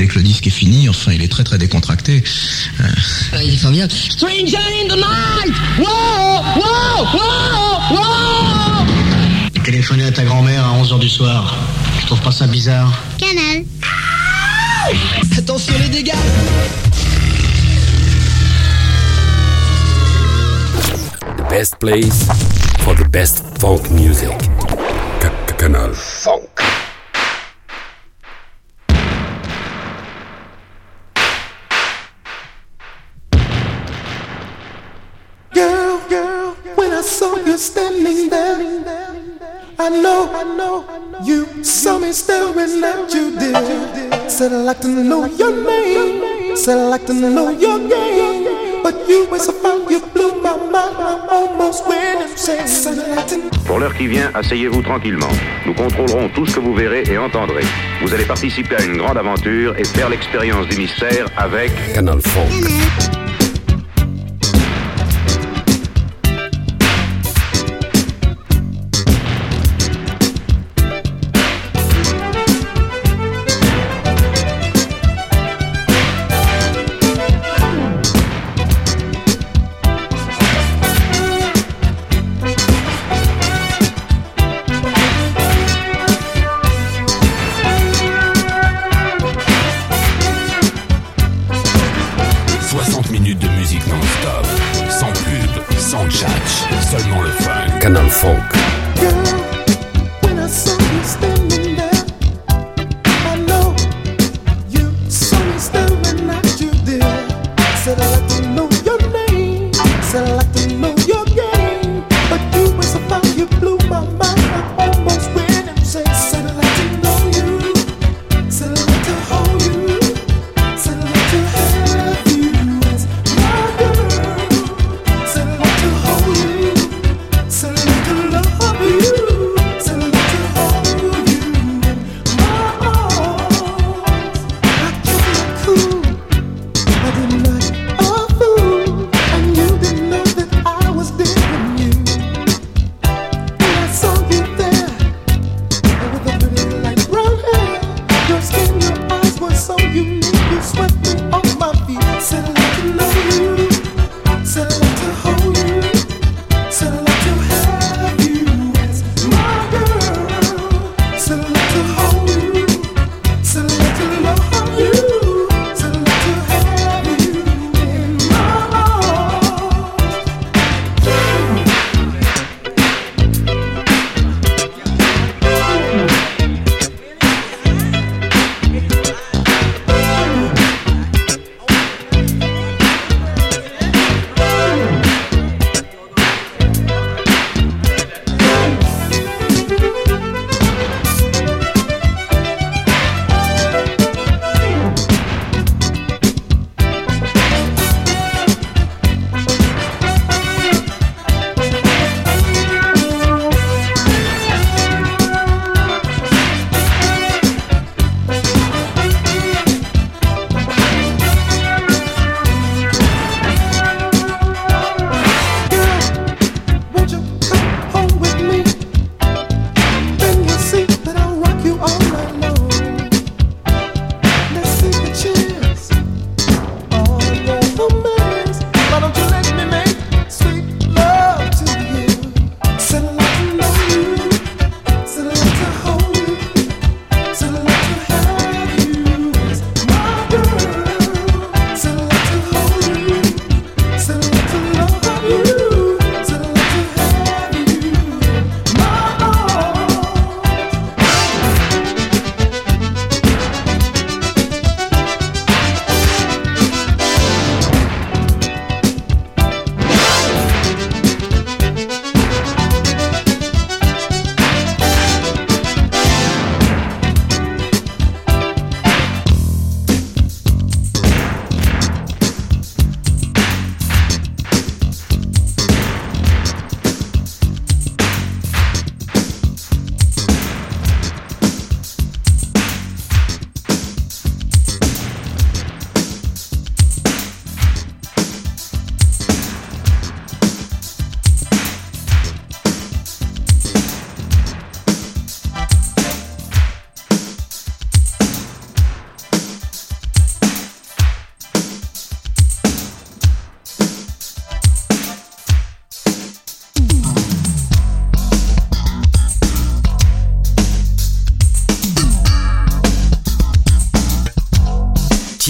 Dès que le disque est fini, enfin, il est très très décontracté. Euh... il est formidable. Stranger in the night! Wow! Wow! Wow! Wow! Téléphoner à ta grand-mère à 11h du soir. Tu trouves pas ça bizarre? Canal. Attention les dégâts! The best place for the best folk music. Canal Funk. I know, I know, you saw me staring at you, dear. Said I'd like to know your name, said I'd like to know your game. But you were so fine, you blew my mind, I almost went insane. Said I'd like to Pour l'heure qui vient, asseyez-vous tranquillement. Nous contrôlerons tout ce que vous verrez et entendrez. Vous allez participer à une grande aventure et faire l'expérience du mystère avec Canal Funk.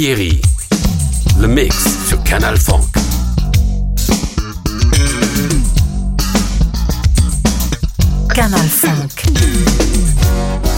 Thierry. Le mix sur Canal Funk. Canal 5.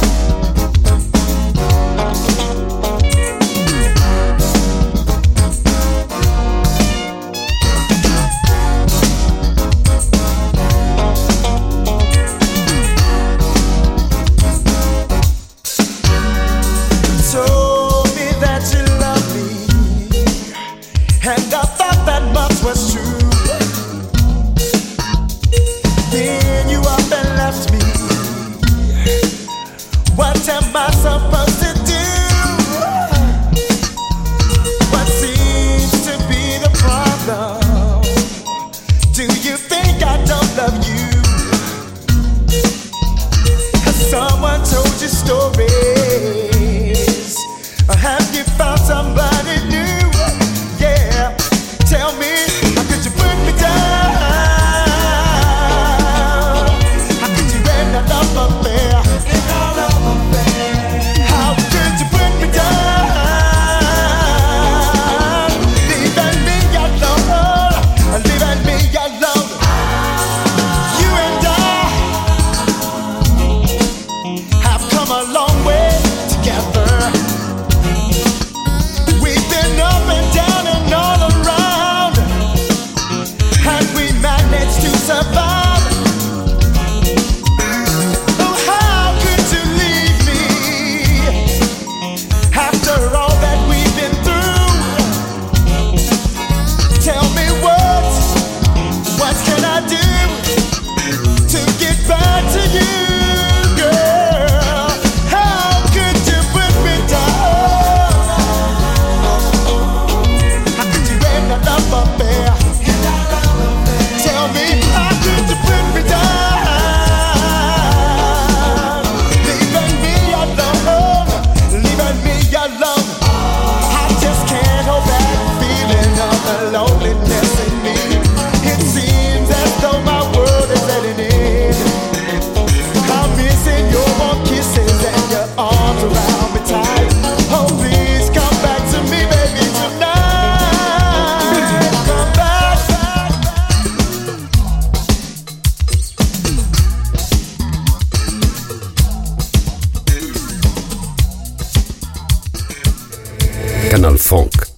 Kanal Funk.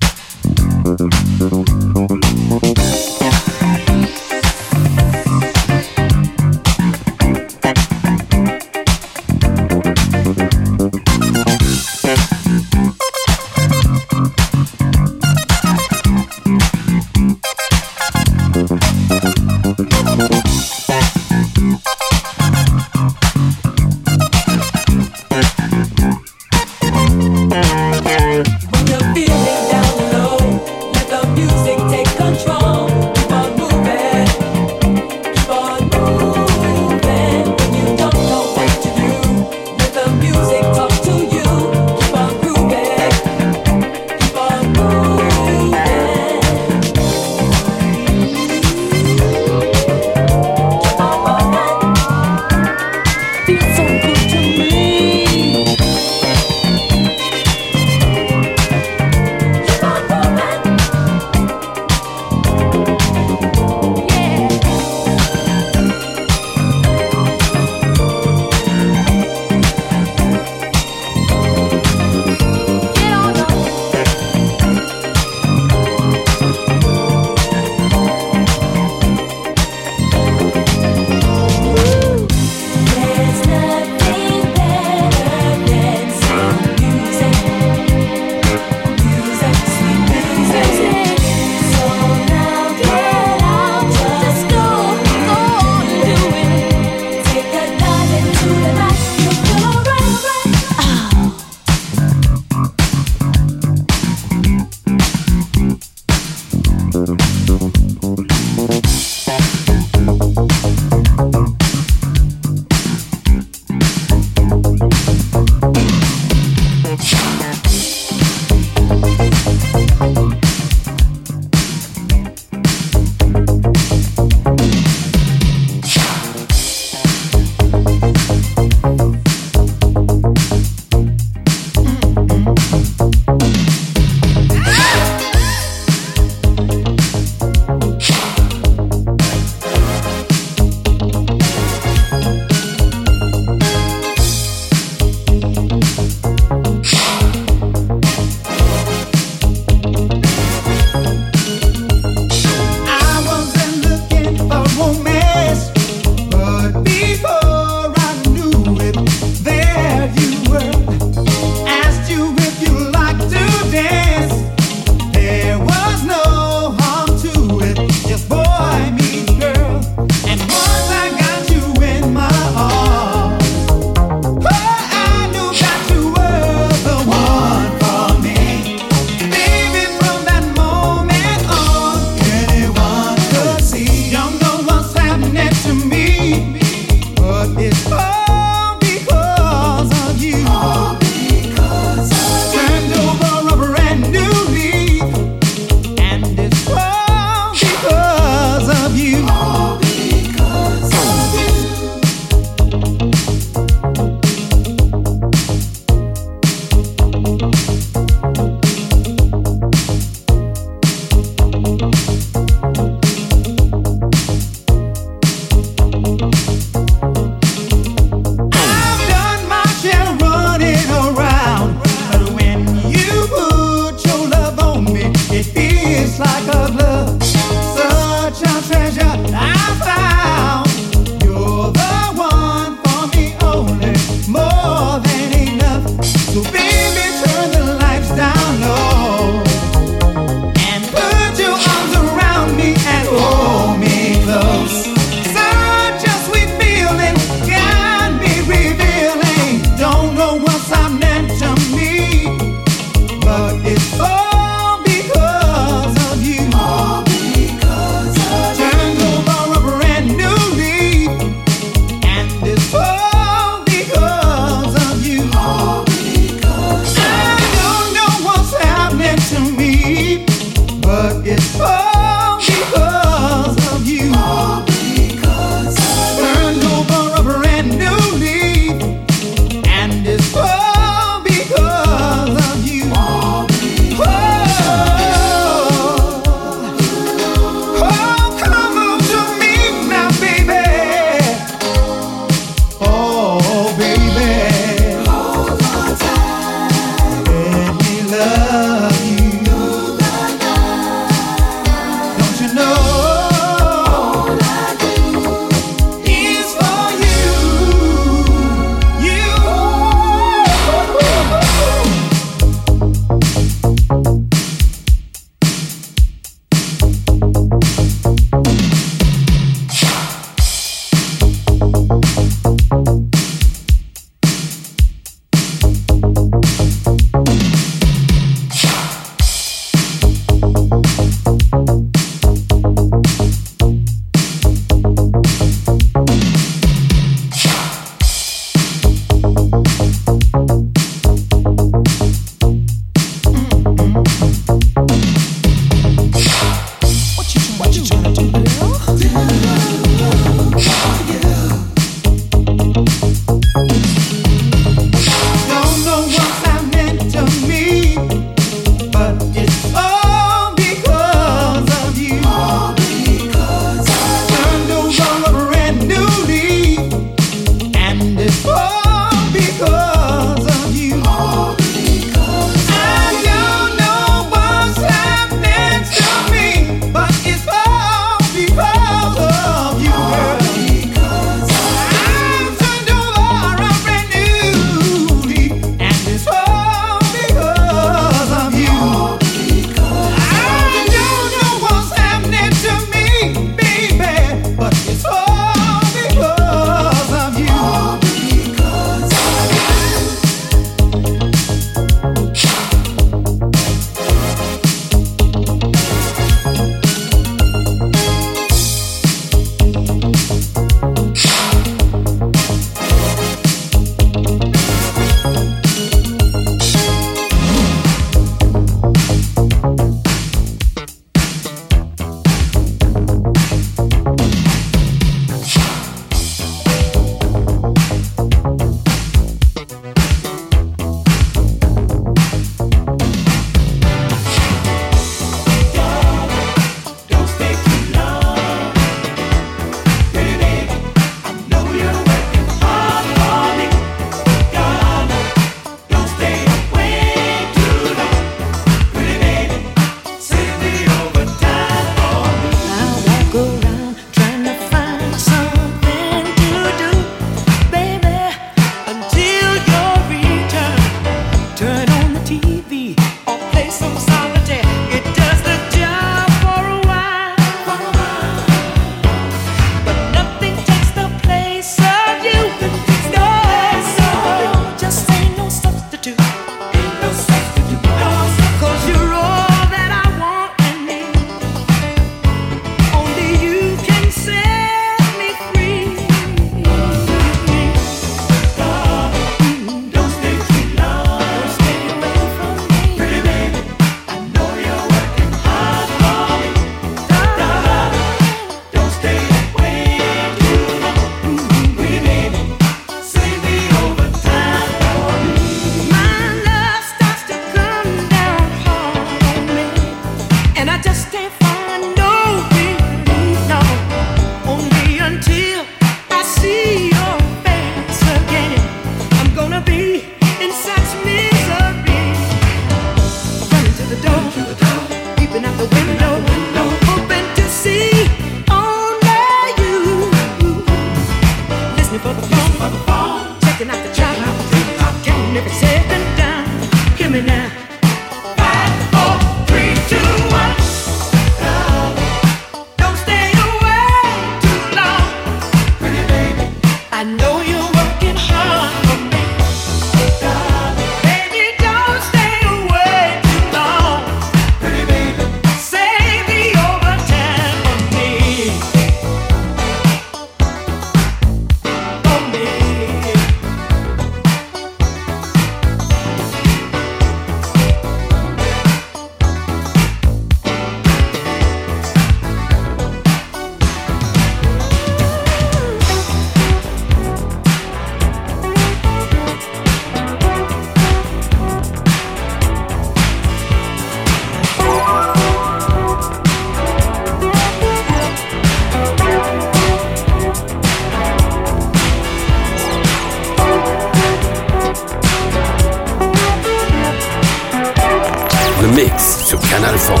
Mix zu Kanal Funk.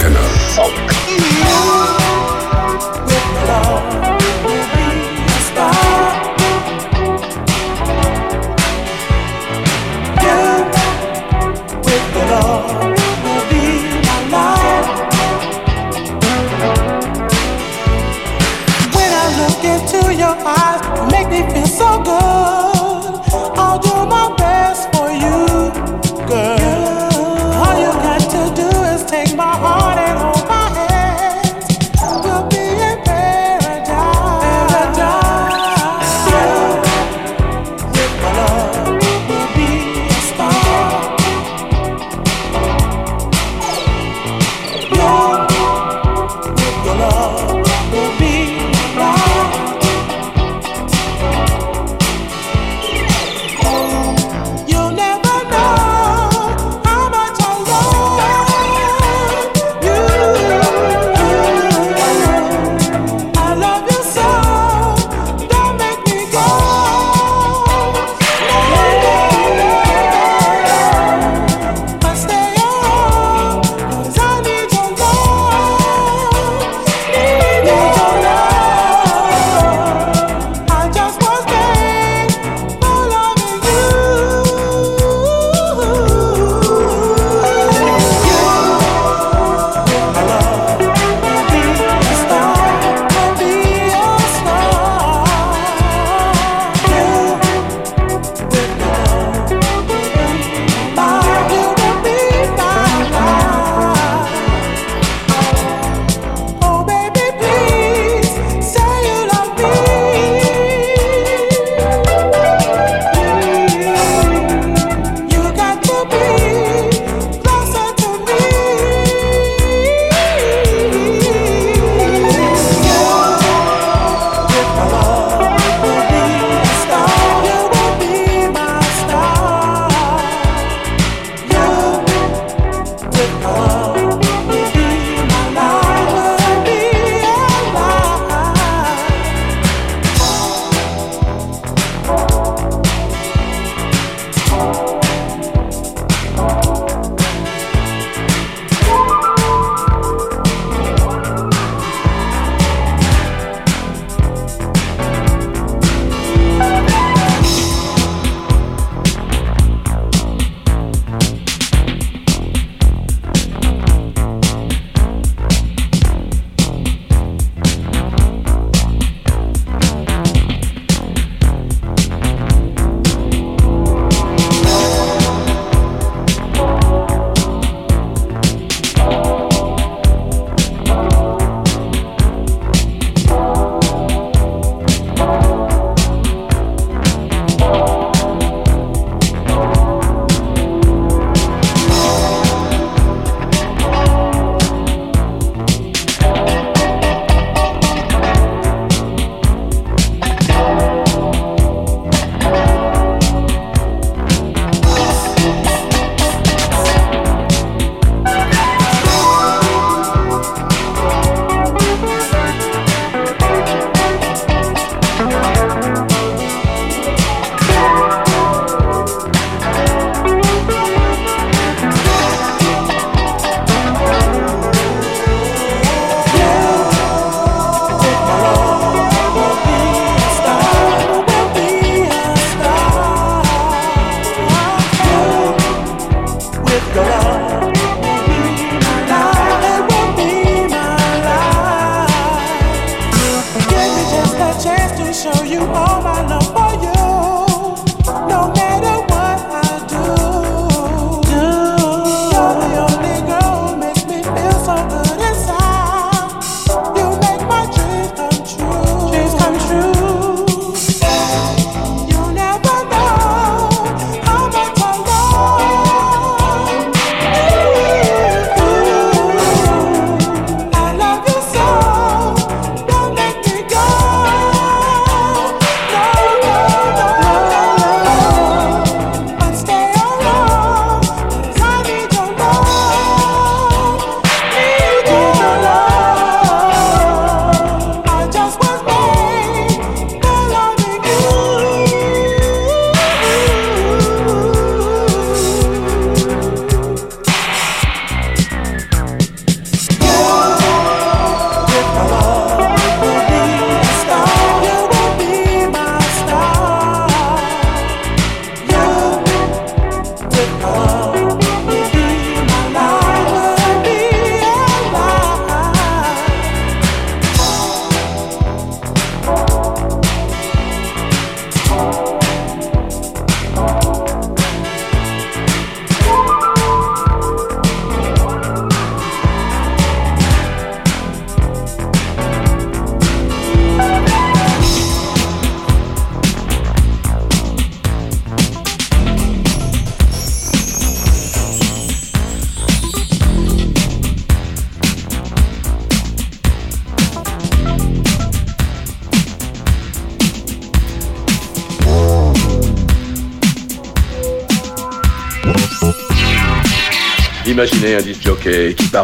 Kanal Funk.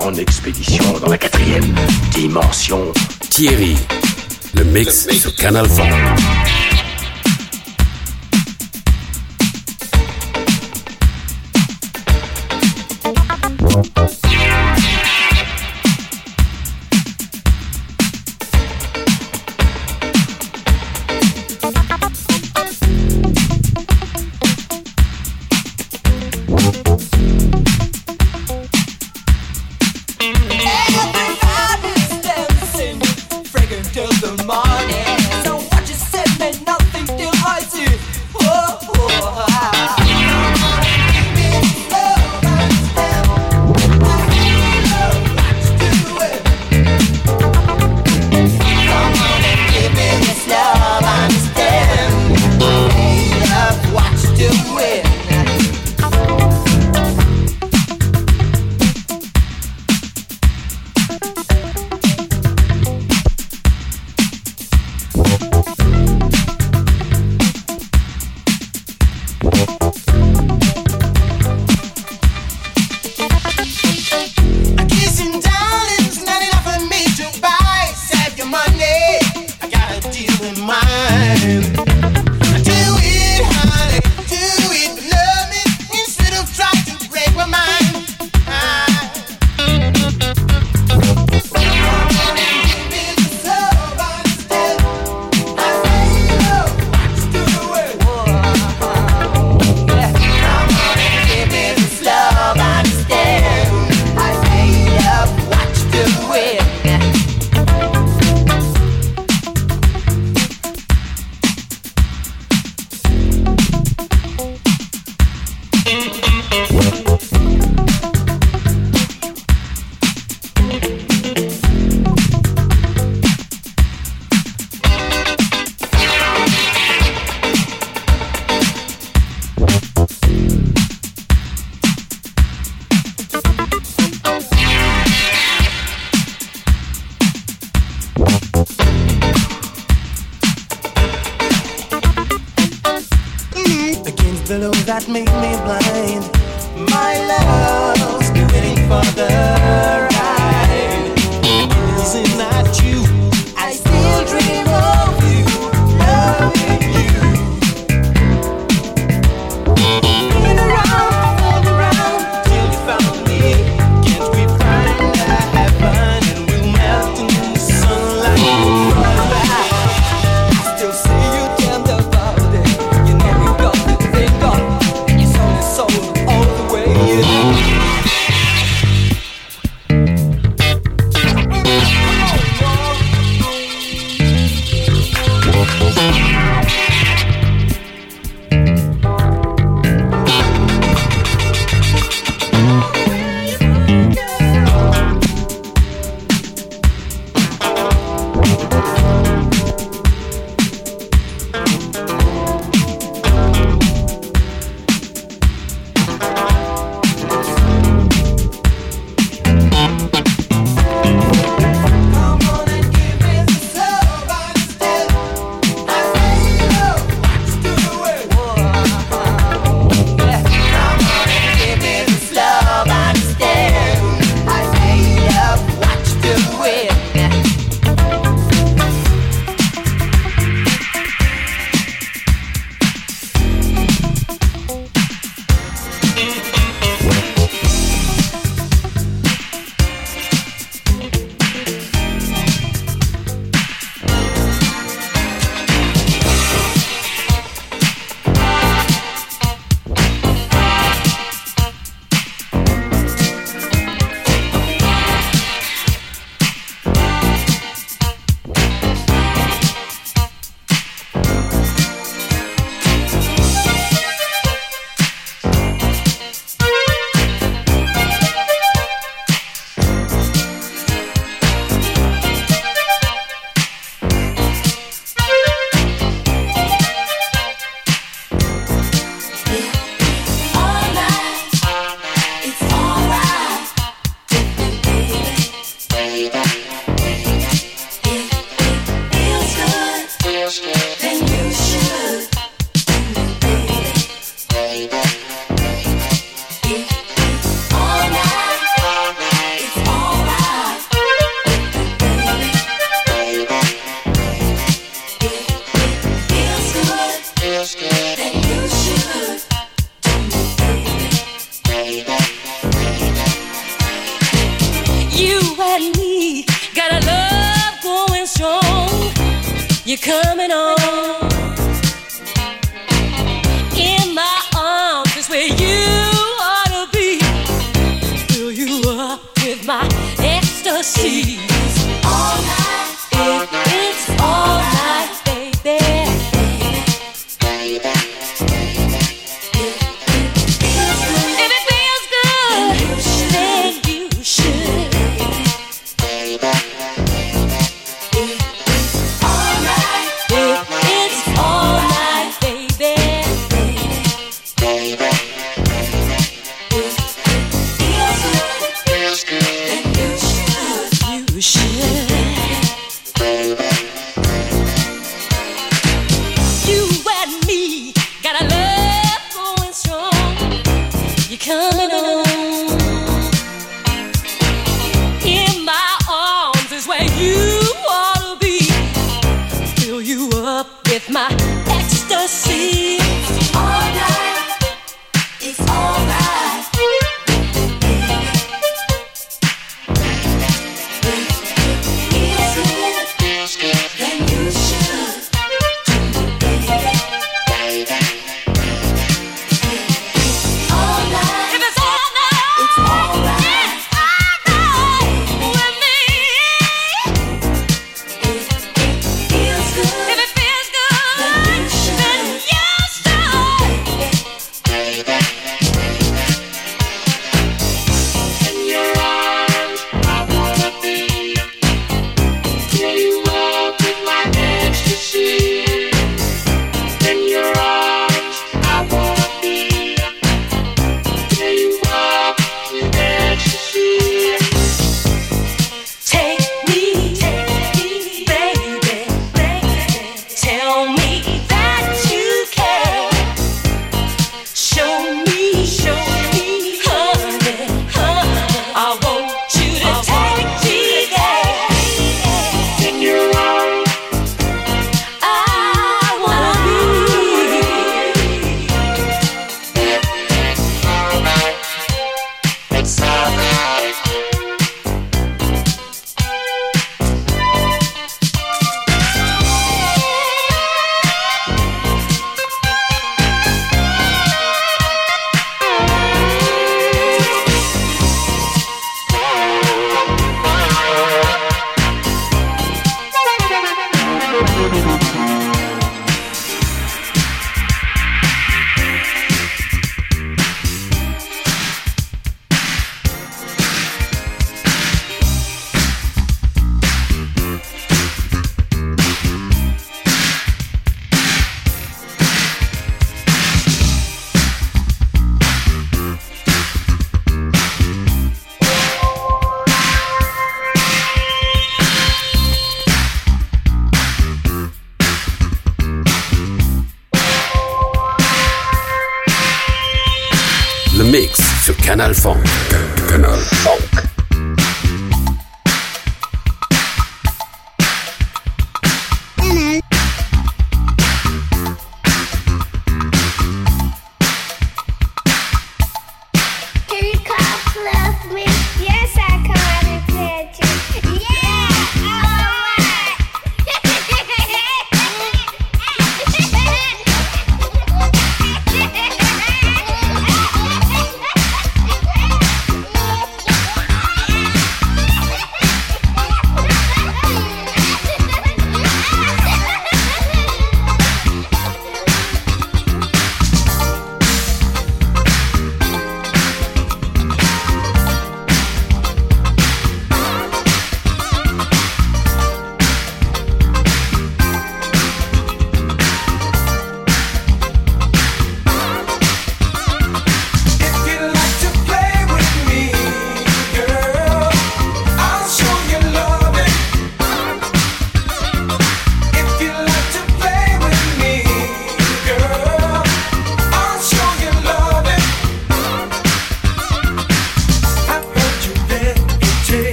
en expédition dans la quatrième dimension. Thierry, le mix, le mix. Canal 20.